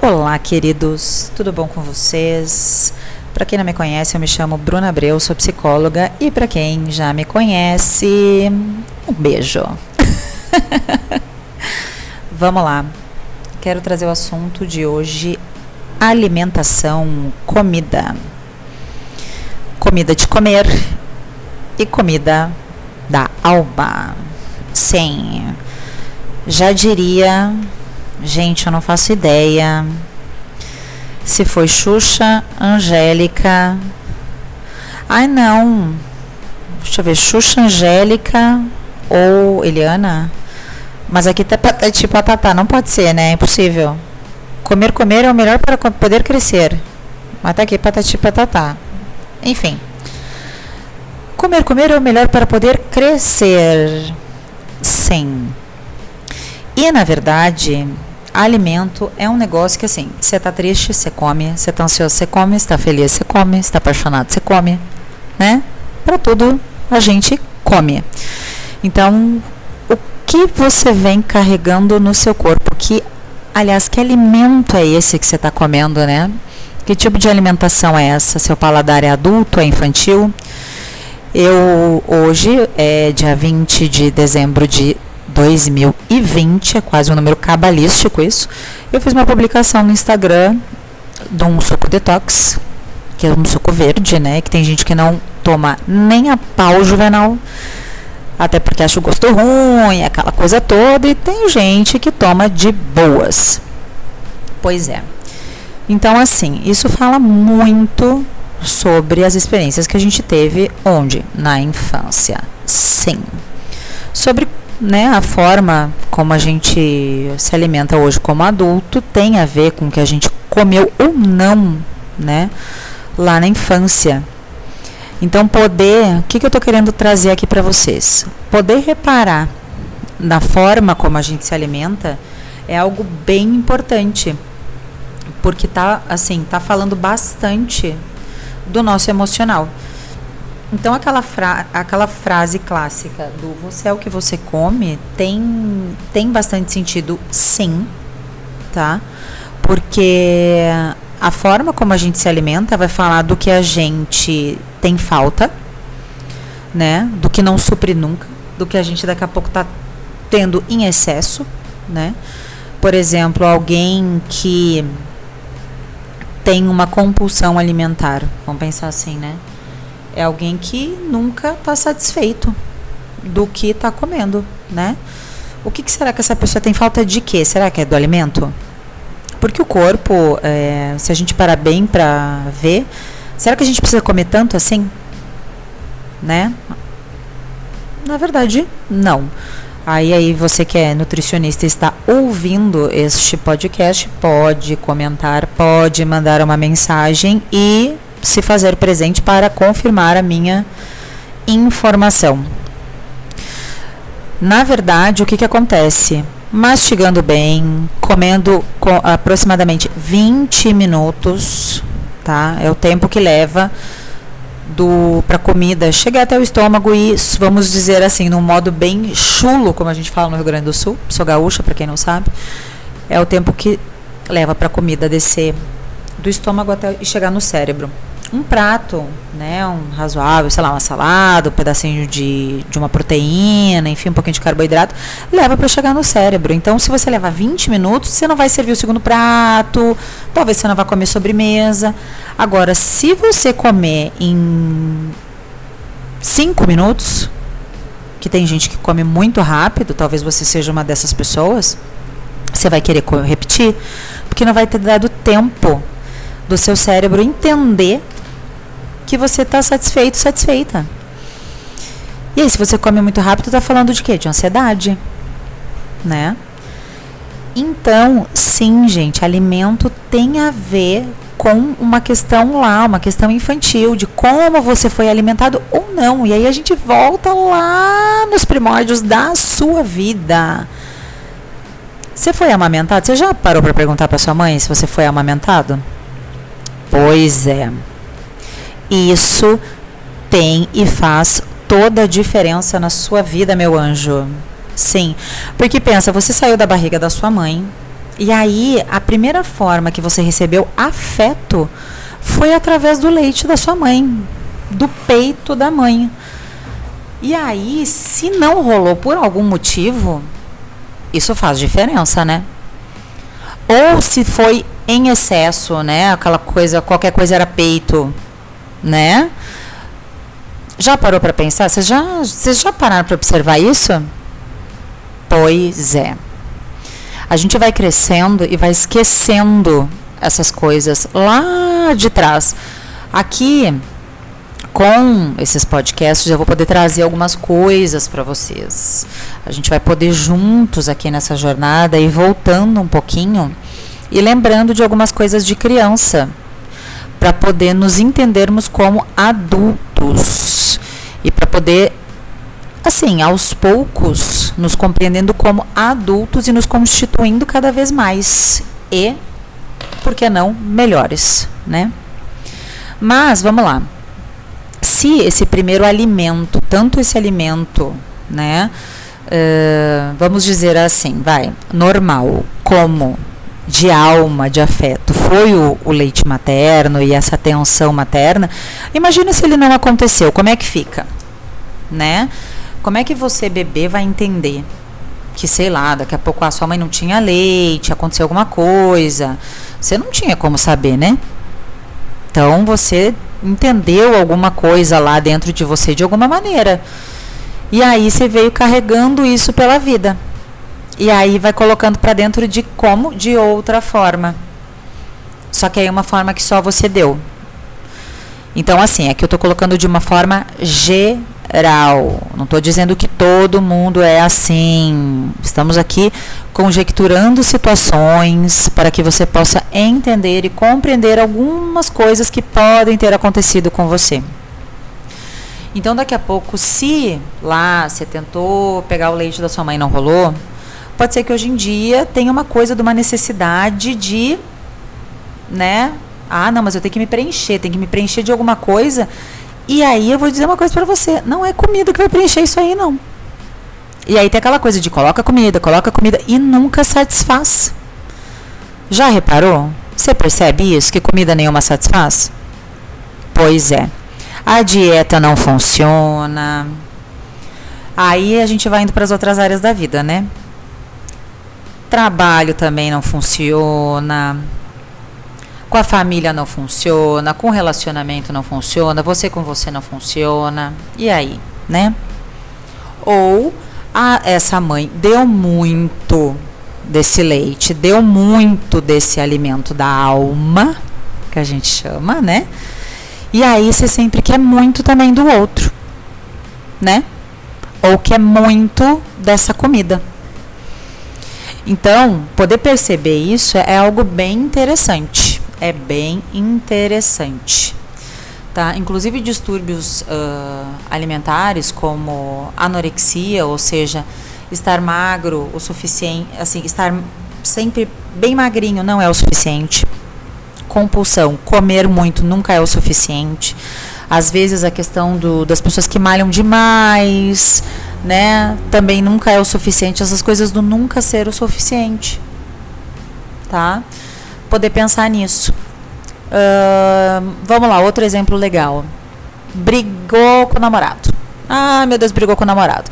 Olá, queridos, tudo bom com vocês? Para quem não me conhece, eu me chamo Bruna Abreu, sou psicóloga e para quem já me conhece, um beijo. Vamos lá. Quero trazer o assunto de hoje: alimentação, comida. Comida de comer e comida da alma. Sim. Já diria Gente, eu não faço ideia se foi Xuxa, Angélica. Ai, não. Deixa eu ver, Xuxa, Angélica ou Eliana? Mas aqui tá tipo patatá, não pode ser, né? É impossível. Comer, comer é o melhor para poder crescer. Mas tá aqui patati patatá. Enfim. Comer, comer é o melhor para poder crescer. Sim. E na verdade, alimento é um negócio que assim, você tá triste, você come, você tá ansioso, você come, está feliz, você come, está apaixonado, você come, né? Para tudo a gente come. Então, o que você vem carregando no seu corpo? Que, aliás, que alimento é esse que você está comendo, né? Que tipo de alimentação é essa? Seu paladar é adulto, é infantil? Eu hoje é dia 20 de dezembro de 2020, é quase um número cabalístico isso. Eu fiz uma publicação no Instagram de um suco detox, que é um suco verde, né? Que tem gente que não toma nem a pau juvenal, até porque acha o gosto ruim, aquela coisa toda, e tem gente que toma de boas. Pois é. Então, assim, isso fala muito sobre as experiências que a gente teve onde? Na infância. Sim. Sobre né, a forma como a gente se alimenta hoje como adulto tem a ver com o que a gente comeu ou não, né, lá na infância. Então, poder, o que, que eu estou querendo trazer aqui para vocês? Poder reparar na forma como a gente se alimenta é algo bem importante, porque tá assim, tá falando bastante do nosso emocional. Então aquela, fra aquela frase clássica do você é o que você come tem, tem bastante sentido sim, tá? Porque a forma como a gente se alimenta vai falar do que a gente tem falta, né? Do que não supre nunca, do que a gente daqui a pouco tá tendo em excesso, né? Por exemplo, alguém que tem uma compulsão alimentar, vamos pensar assim, né? É alguém que nunca está satisfeito do que está comendo, né? O que, que, será que essa pessoa tem falta de quê? Será que é do alimento? Porque o corpo, é, se a gente parar bem para ver, será que a gente precisa comer tanto assim? Né? Na verdade, não. Aí, aí você que é nutricionista está ouvindo este podcast, pode comentar, pode mandar uma mensagem e se fazer presente para confirmar a minha informação. Na verdade, o que, que acontece? Mastigando bem, comendo com aproximadamente 20 minutos, tá? É o tempo que leva do para comida chegar até o estômago e vamos dizer assim, num modo bem chulo, como a gente fala no Rio Grande do Sul, sou gaúcha para quem não sabe, é o tempo que leva para a comida descer do estômago até e chegar no cérebro um prato, né, um razoável, sei lá, uma salada, um pedacinho de, de uma proteína, enfim, um pouquinho de carboidrato, leva para chegar no cérebro. Então, se você levar 20 minutos, você não vai servir o segundo prato, talvez você não vá comer sobremesa. Agora, se você comer em 5 minutos, que tem gente que come muito rápido, talvez você seja uma dessas pessoas, você vai querer repetir, porque não vai ter dado tempo do seu cérebro entender que você está satisfeito, satisfeita. E aí, se você come muito rápido, está falando de quê? De ansiedade, né? Então, sim, gente, alimento tem a ver com uma questão lá, uma questão infantil, de como você foi alimentado ou não. E aí a gente volta lá nos primórdios da sua vida. Você foi amamentado? Você já parou para perguntar para sua mãe se você foi amamentado? Pois é. Isso tem e faz toda a diferença na sua vida, meu anjo. Sim. Porque pensa, você saiu da barriga da sua mãe, E aí, a primeira forma que você recebeu afeto foi através do leite da sua mãe, do peito da mãe. E aí, se não rolou por algum motivo, isso faz diferença, né? Ou se foi em excesso, né? Aquela coisa, qualquer coisa era peito, né? Já parou para pensar? Vocês já, vocês já pararam para observar isso? Pois é. A gente vai crescendo e vai esquecendo essas coisas lá de trás. Aqui, com esses podcasts, eu vou poder trazer algumas coisas para vocês. A gente vai poder juntos aqui nessa jornada e voltando um pouquinho e lembrando de algumas coisas de criança para poder nos entendermos como adultos e para poder assim, aos poucos, nos compreendendo como adultos e nos constituindo cada vez mais e, por que não, melhores, né? Mas, vamos lá. Se esse primeiro alimento, tanto esse alimento, né, uh, vamos dizer assim, vai, normal, como de alma, de afeto, foi o, o, leite materno e essa atenção materna, imagina se ele não aconteceu, como é que fica, né? Como é que você, bebê, vai entender que, sei lá, daqui a pouco a sua mãe não tinha leite, aconteceu alguma coisa? Você não tinha como saber, né? Então você entendeu alguma coisa lá dentro de você de alguma maneira. E aí você veio carregando isso pela vida. E aí vai colocando para dentro de como? De outra forma. Só que aí é uma forma que só você deu. Então, assim, é que eu estou colocando de uma forma geral. Não estou dizendo que todo mundo é assim. Estamos aqui conjecturando situações para que você possa entender e compreender algumas coisas que podem ter acontecido com você. Então, daqui a pouco, se lá você tentou pegar o leite da sua mãe e não rolou, pode ser que hoje em dia tenha uma coisa de uma necessidade de, né? Ah, não, mas eu tenho que me preencher, tenho que me preencher de alguma coisa e aí eu vou dizer uma coisa para você, não é comida que vai preencher isso aí não. E aí tem aquela coisa de coloca comida, coloca comida e nunca satisfaz. Já reparou? Você percebe isso que comida nenhuma satisfaz? Pois é. A dieta não funciona. Aí a gente vai indo para as outras áreas da vida, né? Trabalho também não funciona com a família não funciona, com o relacionamento não funciona, você com você não funciona. E aí, né? Ou a, essa mãe deu muito desse leite, deu muito desse alimento da alma, que a gente chama, né? E aí você sempre quer muito também do outro, né? Ou quer muito dessa comida. Então, poder perceber isso é algo bem interessante é bem interessante. Tá? Inclusive distúrbios uh, alimentares como anorexia, ou seja, estar magro o suficiente, assim, estar sempre bem magrinho não é o suficiente. Compulsão, comer muito nunca é o suficiente. Às vezes a questão do, das pessoas que malham demais, né, também nunca é o suficiente. Essas coisas do nunca ser o suficiente, tá? poder pensar nisso. Uh, vamos lá, outro exemplo legal. Brigou com o namorado. Ah, meu Deus, brigou com o namorado.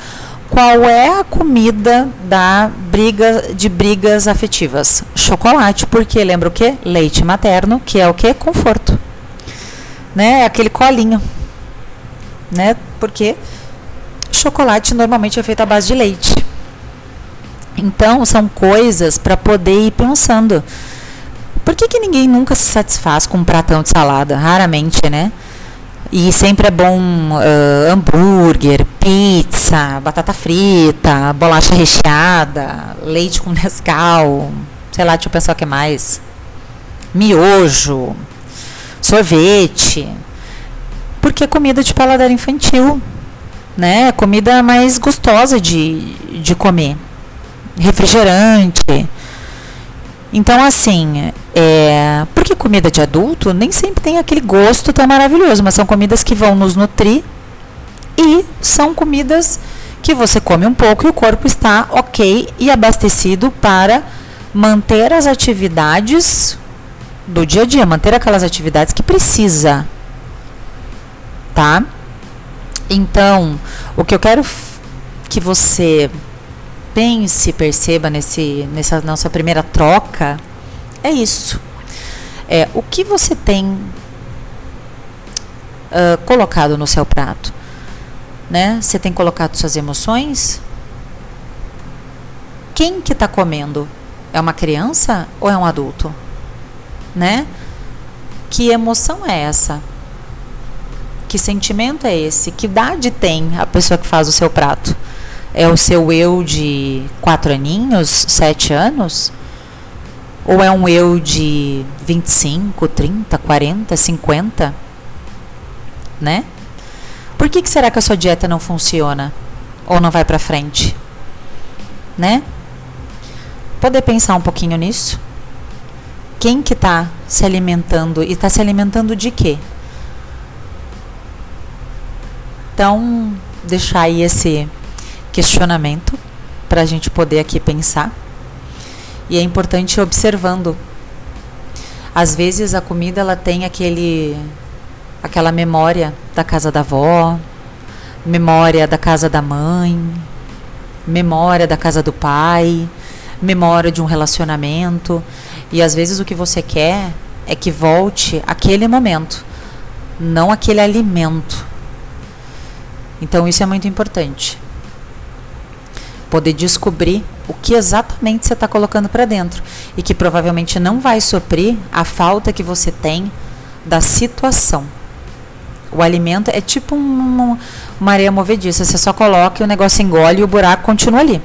Qual é a comida da briga de brigas afetivas? Chocolate, porque lembra o que? Leite materno, que é o que? Conforto. Né? Aquele colinho. Né? Porque chocolate normalmente é feito à base de leite. Então, são coisas para poder ir pensando. Por que, que ninguém nunca se satisfaz com um pratão de salada? Raramente, né? E sempre é bom uh, hambúrguer, pizza, batata frita, bolacha recheada, leite com Nescau, sei lá, deixa eu pensar o que mais. Miojo, sorvete. Porque é comida de paladar infantil, né? Comida mais gostosa de, de comer. Refrigerante. Então, assim, é, porque comida de adulto nem sempre tem aquele gosto tão maravilhoso, mas são comidas que vão nos nutrir e são comidas que você come um pouco e o corpo está ok e abastecido para manter as atividades do dia a dia, manter aquelas atividades que precisa, tá? Então, o que eu quero que você pense, perceba nesse, nessa nossa primeira troca é isso. É o que você tem uh, colocado no seu prato, né? Você tem colocado suas emoções? Quem que está comendo? É uma criança ou é um adulto? Né? Que emoção é essa? Que sentimento é esse? Que idade tem a pessoa que faz o seu prato? É o seu eu de quatro aninhos, sete anos? Ou é um eu de 25, 30, 40, 50? Né? Por que, que será que a sua dieta não funciona? Ou não vai para frente? Né? Poder pensar um pouquinho nisso? Quem que está se alimentando e está se alimentando de quê? Então, deixar aí esse questionamento para a gente poder aqui pensar. E é importante ir observando. Às vezes a comida ela tem aquele aquela memória da casa da avó, memória da casa da mãe, memória da casa do pai, memória de um relacionamento. E às vezes o que você quer é que volte aquele momento, não aquele alimento. Então isso é muito importante. Poder descobrir o que exatamente você está colocando para dentro e que provavelmente não vai suprir a falta que você tem da situação. O alimento é tipo um, uma areia movediça, você só coloca e o negócio engole e o buraco continua ali.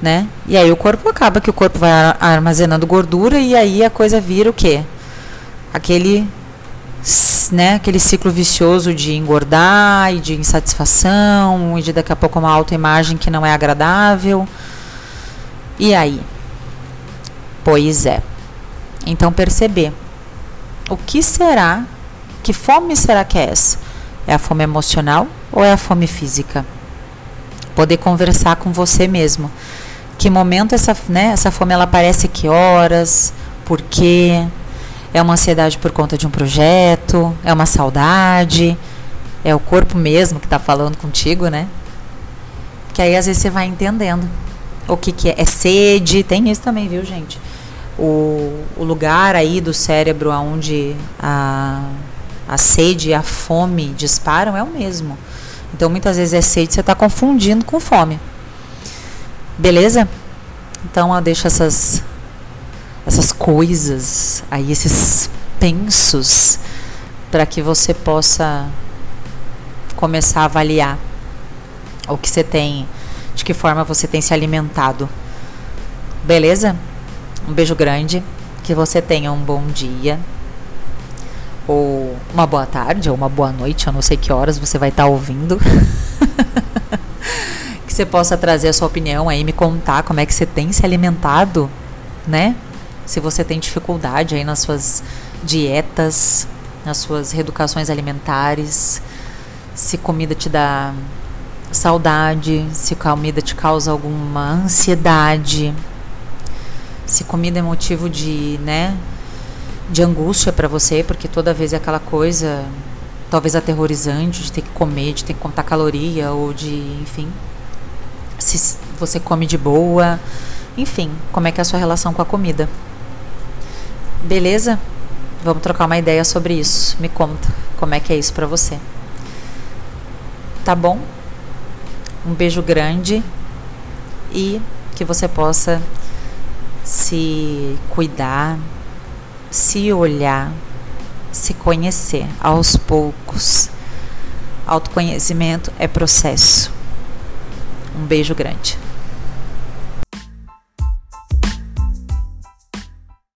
Né? E aí o corpo acaba que o corpo vai armazenando gordura e aí a coisa vira o quê? Aquele né, aquele ciclo vicioso de engordar e de insatisfação e de daqui a pouco uma autoimagem que não é agradável. E aí? Pois é. Então perceber o que será, que fome será que é essa? É a fome emocional ou é a fome física? Poder conversar com você mesmo. Que momento essa, né, essa fome ela aparece que horas? Por quê? É uma ansiedade por conta de um projeto? É uma saudade? É o corpo mesmo que está falando contigo, né? Que aí às vezes você vai entendendo o que, que é. É sede, tem isso também, viu, gente? O, o lugar aí do cérebro onde a, a sede e a fome disparam é o mesmo. Então muitas vezes é sede, você está confundindo com fome. Beleza? Então eu deixo essas essas coisas, aí esses pensos, para que você possa começar a avaliar o que você tem, de que forma você tem se alimentado. Beleza? Um beijo grande, que você tenha um bom dia, ou uma boa tarde, ou uma boa noite, eu não sei que horas você vai estar tá ouvindo. que você possa trazer a sua opinião aí, me contar como é que você tem se alimentado, né? Se você tem dificuldade aí nas suas dietas, nas suas reeducações alimentares, se comida te dá saudade, se comida te causa alguma ansiedade, se comida é motivo de, né, de angústia para você, porque toda vez é aquela coisa talvez aterrorizante de ter que comer, de ter que contar caloria ou de, enfim, se você come de boa, enfim, como é que é a sua relação com a comida? Beleza? Vamos trocar uma ideia sobre isso. Me conta como é que é isso para você. Tá bom? Um beijo grande e que você possa se cuidar, se olhar, se conhecer aos poucos. Autoconhecimento é processo. Um beijo grande.